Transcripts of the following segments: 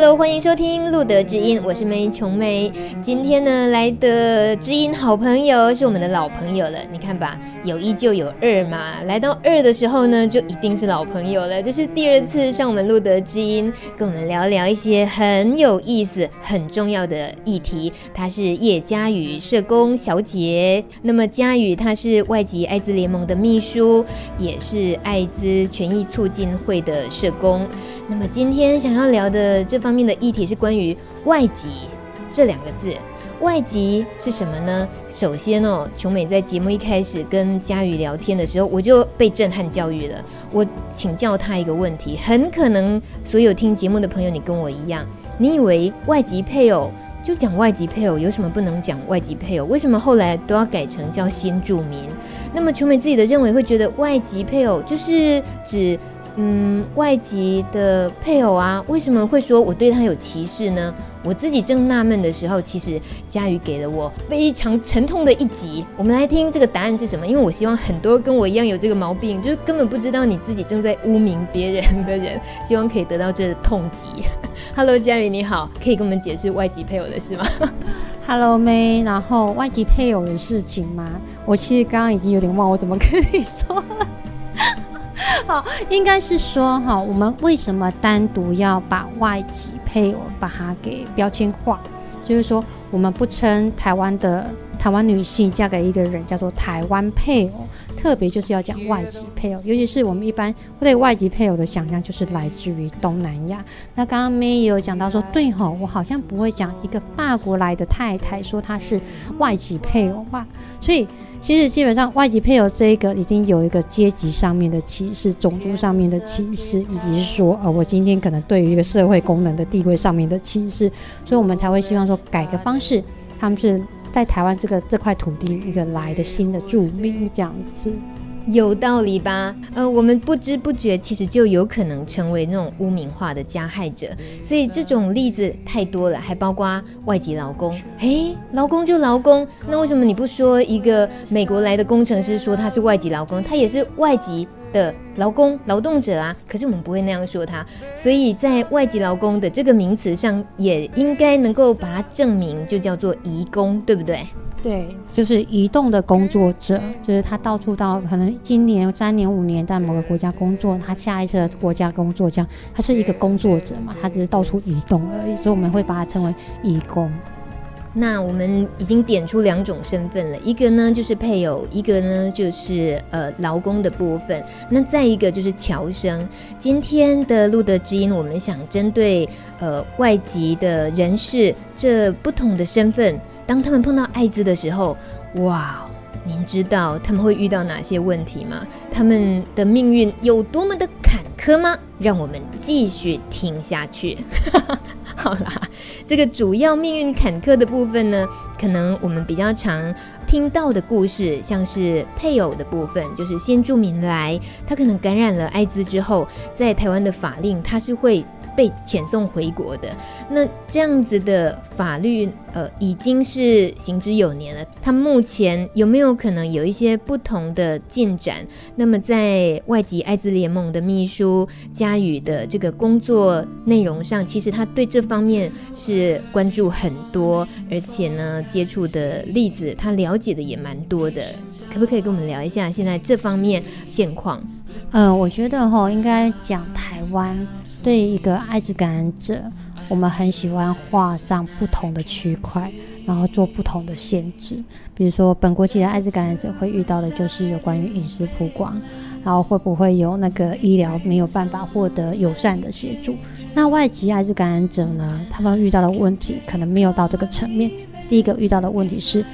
Hello，欢迎收听《路德之音》，我是梅琼梅。今天呢，来的知音好朋友是我们的老朋友了。你看吧，有一就有二嘛。来到二的时候呢，就一定是老朋友了。这是第二次上我们《路德之音》，跟我们聊聊一些很有意思、很重要的议题。她是叶佳宇社工小姐。那么佳宇她是外籍艾滋联盟的秘书，也是艾滋权益促进会的社工。那么今天想要聊的这方面的议题是关于外籍这两个字，外籍是什么呢？首先哦，琼美在节目一开始跟佳宇聊天的时候，我就被震撼教育了。我请教他一个问题，很可能所有听节目的朋友，你跟我一样，你以为外籍配偶就讲外籍配偶，有什么不能讲外籍配偶？为什么后来都要改成叫新住民？那么琼美自己的认为会觉得外籍配偶就是指。嗯，外籍的配偶啊，为什么会说我对他有歧视呢？我自己正纳闷的时候，其实佳宇给了我非常沉痛的一击。我们来听这个答案是什么？因为我希望很多跟我一样有这个毛病，就是根本不知道你自己正在污名别人的人，希望可以得到这痛击。Hello，佳宇你好，可以跟我们解释外籍配偶的事吗？Hello，妹，然后外籍配偶的事情吗？我其实刚刚已经有点忘，我怎么跟你说了？好，应该是说哈，我们为什么单独要把外籍配偶把它给标签化？就是说，我们不称台湾的台湾女性嫁给一个人叫做台湾配偶，特别就是要讲外籍配偶，尤其是我们一般对外籍配偶的想象就是来自于东南亚。那刚刚 May 也有讲到说，对吼，我好像不会讲一个法国来的太太说她是外籍配偶吧，所以。其实基本上，外籍配偶这一个已经有一个阶级上面的歧视、种族上面的歧视，以及说，呃，我今天可能对于一个社会功能的地位上面的歧视，所以我们才会希望说改个方式，他们是在台湾这个这块土地一个来的新的住民这样子。有道理吧？呃，我们不知不觉其实就有可能成为那种污名化的加害者，所以这种例子太多了，还包括外籍劳工。诶，劳工就劳工，那为什么你不说一个美国来的工程师说他是外籍劳工，他也是外籍的劳工、劳动者啊？可是我们不会那样说他，所以在外籍劳工的这个名词上，也应该能够把它证明，就叫做移工，对不对？对，就是移动的工作者，就是他到处到，可能今年、三年、五年在某个国家工作，他下一次的国家工作这样，他是一个工作者嘛，他只是到处移动而已，所以我们会把它称为移工。那我们已经点出两种身份了，一个呢就是配偶，一个呢就是呃劳工的部分，那再一个就是侨生。今天的路德知音，我们想针对呃外籍的人士这不同的身份。当他们碰到艾滋的时候，哇，您知道他们会遇到哪些问题吗？他们的命运有多么的坎坷吗？让我们继续听下去。好啦，这个主要命运坎坷的部分呢，可能我们比较常听到的故事，像是配偶的部分，就是先住民来，他可能感染了艾滋之后，在台湾的法令，他是会。被遣送回国的，那这样子的法律，呃，已经是行之有年了。他目前有没有可能有一些不同的进展？那么在外籍艾滋联盟的秘书佳宇的这个工作内容上，其实他对这方面是关注很多，而且呢，接触的例子他了解的也蛮多的。可不可以跟我们聊一下现在这方面现况？嗯、呃，我觉得哈，应该讲台湾。对一个艾滋感染者，我们很喜欢画上不同的区块，然后做不同的限制。比如说，本国籍的艾滋感染者会遇到的就是有关于隐私曝光，然后会不会有那个医疗没有办法获得友善的协助？那外籍艾滋感染者呢？他们遇到的问题可能没有到这个层面。第一个遇到的问题是，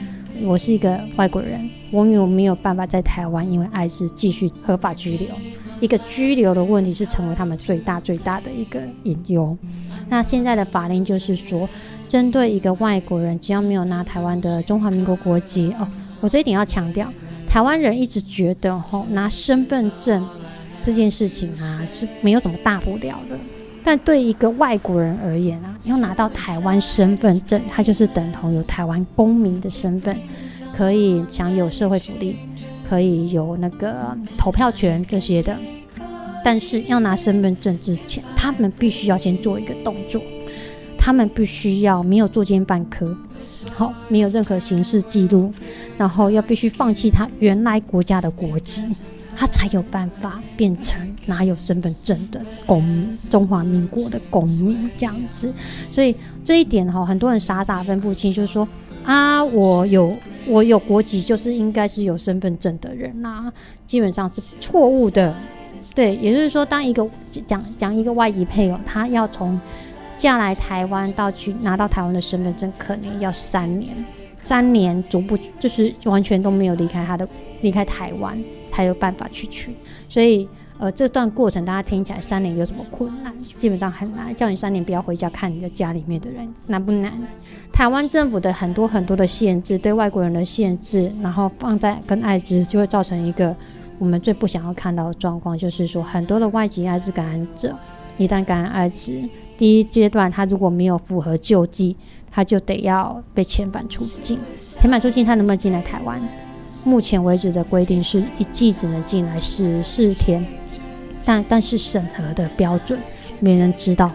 我是一个外国人，我有没有办法在台湾因为艾滋继续合法居留？一个居留的问题是成为他们最大最大的一个隐忧。那现在的法令就是说，针对一个外国人，只要没有拿台湾的中华民国国籍哦，我这一点要强调，台湾人一直觉得吼、哦、拿身份证这件事情啊是没有什么大不了的。但对一个外国人而言啊，要拿到台湾身份证，它就是等同有台湾公民的身份，可以享有社会福利，可以有那个投票权这些的。但是要拿身份证之前，他们必须要先做一个动作，他们必须要没有作奸犯科，好，没有任何刑事记录，然后要必须放弃他原来国家的国籍，他才有办法变成拿有身份证的公民，中华民国的公民这样子。所以这一点哈，很多人傻傻分不清，就是说啊，我有我有国籍，就是应该是有身份证的人呐、基本上是错误的。对，也就是说，当一个讲讲一个外籍配偶，他要从嫁来台湾到去拿到台湾的身份证，可能要三年，三年足不就是完全都没有离开他的离开台湾，才有办法去取。所以，呃，这段过程大家听起来三年有什么困难？基本上很难，叫你三年不要回家看你的家里面的人，难不难？台湾政府的很多很多的限制，对外国人的限制，然后放在跟艾滋，就会造成一个。我们最不想要看到的状况，就是说很多的外籍艾滋感染者，一旦感染艾滋，第一阶段他如果没有符合救济，他就得要被遣返出境。遣返出境，他能不能进来台湾？目前为止的规定是一季只能进来十四天，但但是审核的标准，没人知道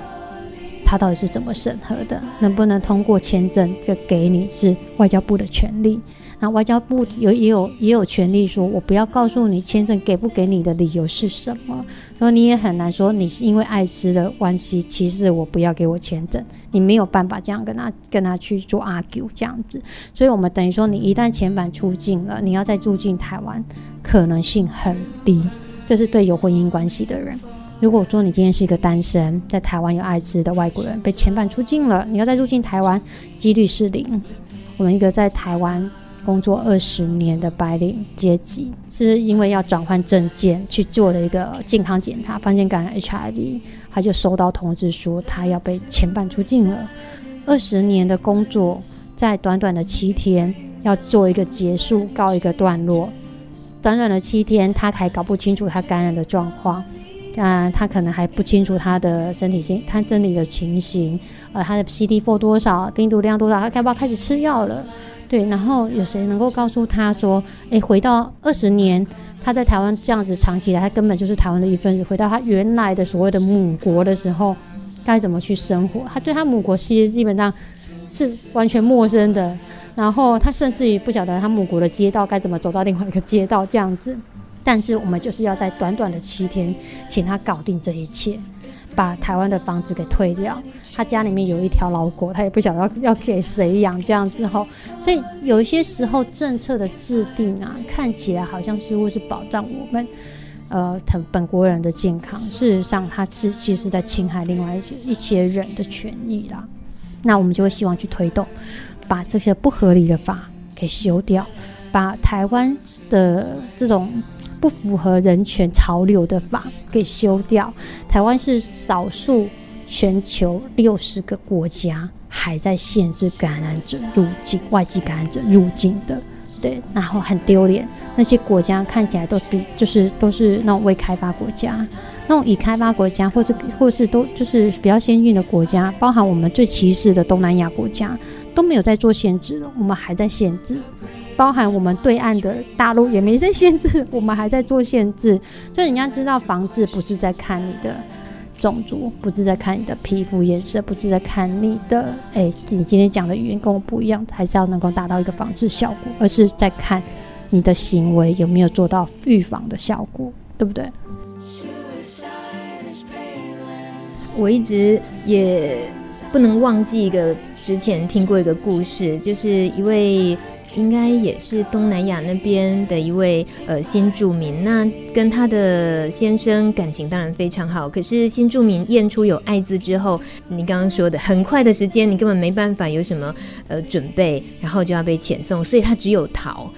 他到底是怎么审核的，能不能通过签证就给你是外交部的权利。那外交部有也有也有权利说，我不要告诉你签证给不给你的理由是什么，说你也很难说你是因为爱吃的关系，其实我不要给我签证，你没有办法这样跟他跟他去做 argue 这样子，所以我们等于说，你一旦遣返出境了，你要再住进台湾，可能性很低，这是对有婚姻关系的人。如果说你今天是一个单身，在台湾有艾滋的外国人被遣返出境了，你要再入境台湾，几率是零。我们一个在台湾。工作二十年的白领阶级，是因为要转换证件去做了一个健康检查，发现感染 HIV，他就收到通知说他要被遣返出境了。二十年的工作，在短短的七天要做一个结束，告一个段落。短短的七天，他还搞不清楚他感染的状况，啊，他可能还不清楚他的身体情，他身体的情形，呃，他的 CD4 多少，病毒量多少，他该不开始吃药了？对，然后有谁能够告诉他说，诶，回到二十年，他在台湾这样子长期来，他根本就是台湾的一份子。回到他原来的所谓的母国的时候，该怎么去生活？他对他母国其实基本上是完全陌生的。然后他甚至于不晓得他母国的街道该怎么走到另外一个街道这样子。但是我们就是要在短短的七天，请他搞定这一切。把台湾的房子给退掉，他家里面有一条老狗，他也不晓得要要给谁养，这样之后，所以有一些时候政策的制定啊，看起来好像似乎是保障我们，呃，本本国人的健康，事实上他是其实在侵害另外一些一些人的权益啦。那我们就会希望去推动，把这些不合理的法给修掉，把台湾的这种。不符合人权潮流的法给修掉。台湾是少数全球六十个国家还在限制感染者入境，外籍感染者入境的，对，然后很丢脸。那些国家看起来都比就是都是那种未开发国家，那种已开发国家或者或是都就是比较先进的国家，包含我们最歧视的东南亚国家都没有在做限制了，我们还在限制。包含我们对岸的大陆也没在限制，我们还在做限制。所以你要知道，防治不是在看你的种族，不是在看你的皮肤颜色，不是在看你的哎、欸，你今天讲的语言跟我不一样，还是要能够达到一个防治效果，而是在看你的行为有没有做到预防的效果，对不对？我一直也不能忘记一个之前听过一个故事，就是一位。应该也是东南亚那边的一位呃新住民，那跟他的先生感情当然非常好。可是新住民验出有艾滋之后，你刚刚说的很快的时间，你根本没办法有什么呃准备，然后就要被遣送，所以他只有逃。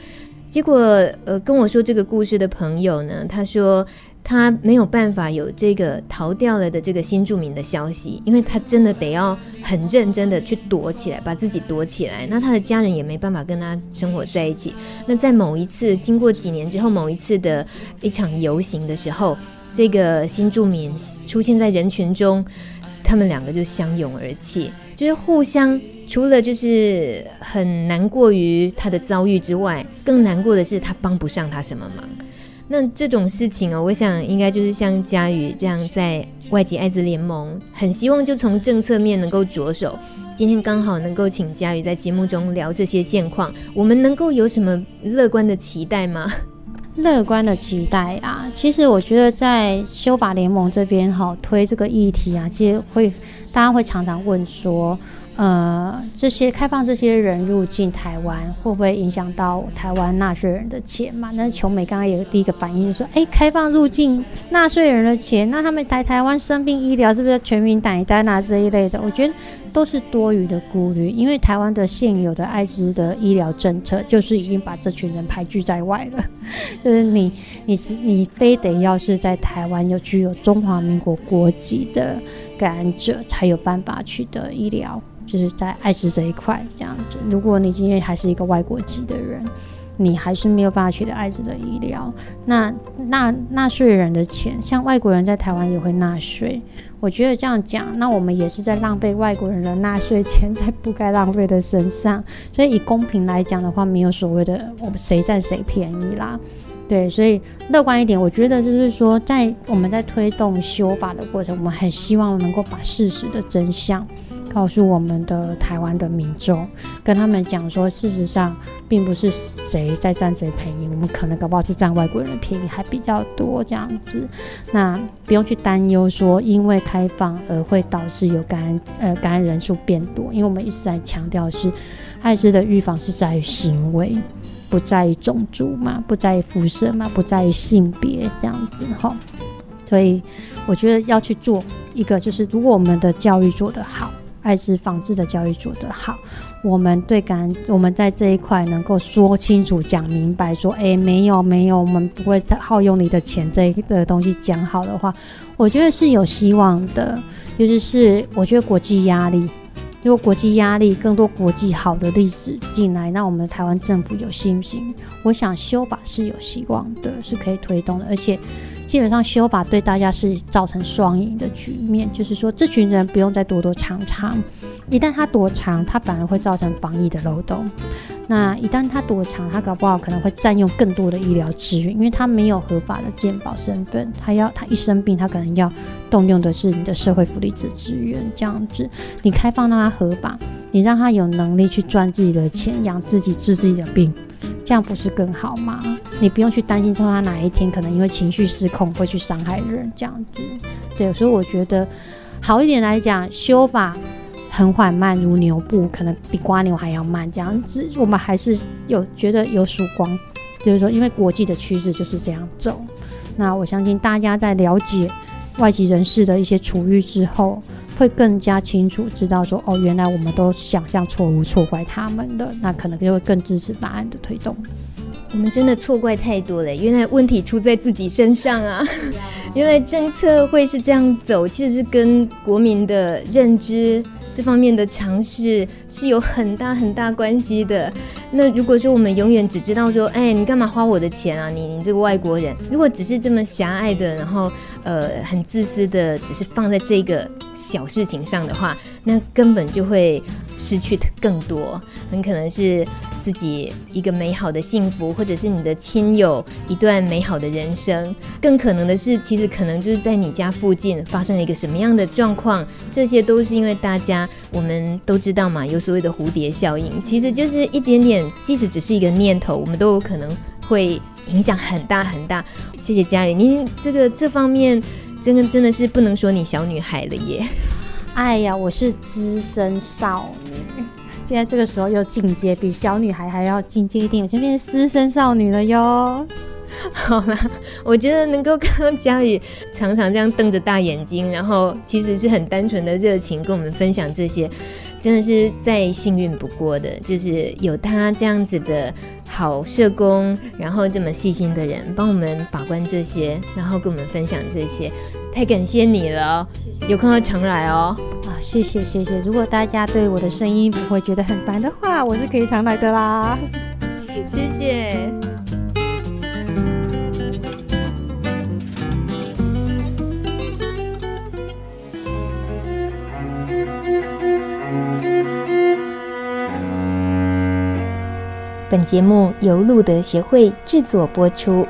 结果呃跟我说这个故事的朋友呢，他说。他没有办法有这个逃掉了的这个新住民的消息，因为他真的得要很认真的去躲起来，把自己躲起来。那他的家人也没办法跟他生活在一起。那在某一次经过几年之后，某一次的一场游行的时候，这个新住民出现在人群中，他们两个就相拥而泣，就是互相。除了就是很难过于他的遭遇之外，更难过的是他帮不上他什么忙。那这种事情哦，我想应该就是像佳宇这样在外籍爱滋联盟，很希望就从政策面能够着手。今天刚好能够请佳宇在节目中聊这些现况，我们能够有什么乐观的期待吗？乐观的期待啊，其实我觉得在修法联盟这边哈推这个议题啊，其实会大家会常常问说。呃，这些开放这些人入境台湾，会不会影响到台湾纳税人的钱嘛？那琼美刚刚有第一个反应就是说，哎，开放入境纳税人的钱，那他们来台湾生病医疗是不是全民买单啊？这一类的，我觉得都是多余的顾虑，因为台湾的现有的艾滋的医疗政策，就是已经把这群人排拒在外了。就是你，你是你非得要是在台湾有具有中华民国国籍的感染者，才有办法取得医疗。就是在爱滋这一块这样子，如果你今天还是一个外国籍的人，你还是没有办法取得艾滋的医疗，那纳纳税人的钱，像外国人在台湾也会纳税，我觉得这样讲，那我们也是在浪费外国人的纳税钱在不该浪费的身上，所以以公平来讲的话，没有所谓的我们谁占谁便宜啦，对，所以乐观一点，我觉得就是说，在我们在推动修法的过程，我们很希望能够把事实的真相。告诉我们的台湾的民众，跟他们讲说，事实上并不是谁在占谁便宜，我们可能搞不好是占外国人的便宜还比较多这样子。那不用去担忧说，因为开放而会导致有感染呃感染人数变多，因为我们一直在强调是，艾滋的预防是在于行为，不在于种族嘛，不在于肤色嘛，不在于性别这样子哈。所以我觉得要去做一个，就是如果我们的教育做得好。艾滋防治的教育做得好，我们对感，我们在这一块能够说清楚、讲明白，说，哎，没有没有，我们不会耗用你的钱，这一个东西讲好的话，我觉得是有希望的。尤其是我觉得国际压力，如果国际压力更多国际好的例子进来，那我们台湾政府有信心，我想修法是有希望的，是可以推动的，而且。基本上修法对大家是造成双赢的局面，就是说这群人不用再躲躲藏藏，一旦他躲藏，他反而会造成防疫的漏洞。那一旦他躲藏，他搞不好可能会占用更多的医疗资源，因为他没有合法的健保身份，他要他一生病，他可能要动用的是你的社会福利资资源。这样子，你开放让他合法，你让他有能力去赚自己的钱，养自己治自己的病。这样不是更好吗？你不用去担心说他哪一天可能因为情绪失控会去伤害人，这样子。对，所以我觉得好一点来讲，修法很缓慢，如牛步，可能比蜗牛还要慢。这样子，我们还是有觉得有曙光，就是说，因为国际的趋势就是这样走。那我相信大家在了解外籍人士的一些处遇之后。会更加清楚知道说哦，原来我们都想象错误，错怪他们了，那可能就会更支持法案的推动。我们真的错怪太多了，原来问题出在自己身上啊！原来政策会是这样走，其实是跟国民的认知。这方面的尝试是有很大很大关系的。那如果说我们永远只知道说，哎，你干嘛花我的钱啊？你你这个外国人，如果只是这么狭隘的，然后呃很自私的，只是放在这个小事情上的话，那根本就会失去更多，很可能是。自己一个美好的幸福，或者是你的亲友一段美好的人生，更可能的是，其实可能就是在你家附近发生了一个什么样的状况，这些都是因为大家我们都知道嘛，有所谓的蝴蝶效应，其实就是一点点，即使只是一个念头，我们都有可能会影响很大很大。谢谢佳宇，你这个这方面真的真的是不能说你小女孩了耶。哎呀，我是资深少女。现在这个时候又进阶，比小女孩还要进阶一点，我就变成资深少女了哟。好啦，我觉得能够看到佳宇常常这样瞪着大眼睛，然后其实是很单纯的热情跟我们分享这些，真的是再幸运不过的，就是有他这样子的好社工，然后这么细心的人帮我们把关这些，然后跟我们分享这些。太感谢你了，有空要常来哦。啊，谢谢谢谢。如果大家对我的声音不会觉得很烦的话，我是可以常来的啦。谢谢。本节目由路德协会制作播出。